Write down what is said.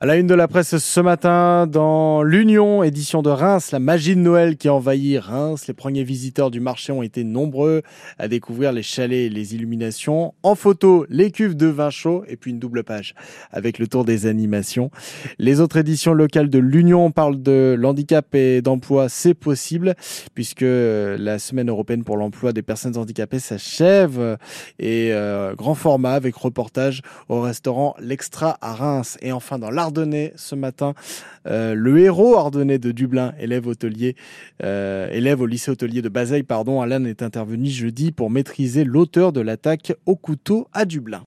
À la une de la presse ce matin, dans l'Union, édition de Reims, la magie de Noël qui envahit Reims. Les premiers visiteurs du marché ont été nombreux à découvrir les chalets et les illuminations. En photo, les cuves de vin chaud et puis une double page avec le tour des animations. Les autres éditions locales de l'Union parlent de l'handicap et d'emploi. C'est possible puisque la semaine européenne pour l'emploi des personnes handicapées s'achève et euh, grand format avec reportage au restaurant L'Extra à Reims. Et enfin, dans l'art ardennais ce matin. Euh, le héros ardennais de Dublin, élève hôtelier, euh, élève au lycée hôtelier de Bazeille, pardon, Alain est intervenu jeudi pour maîtriser l'auteur de l'attaque au couteau à Dublin.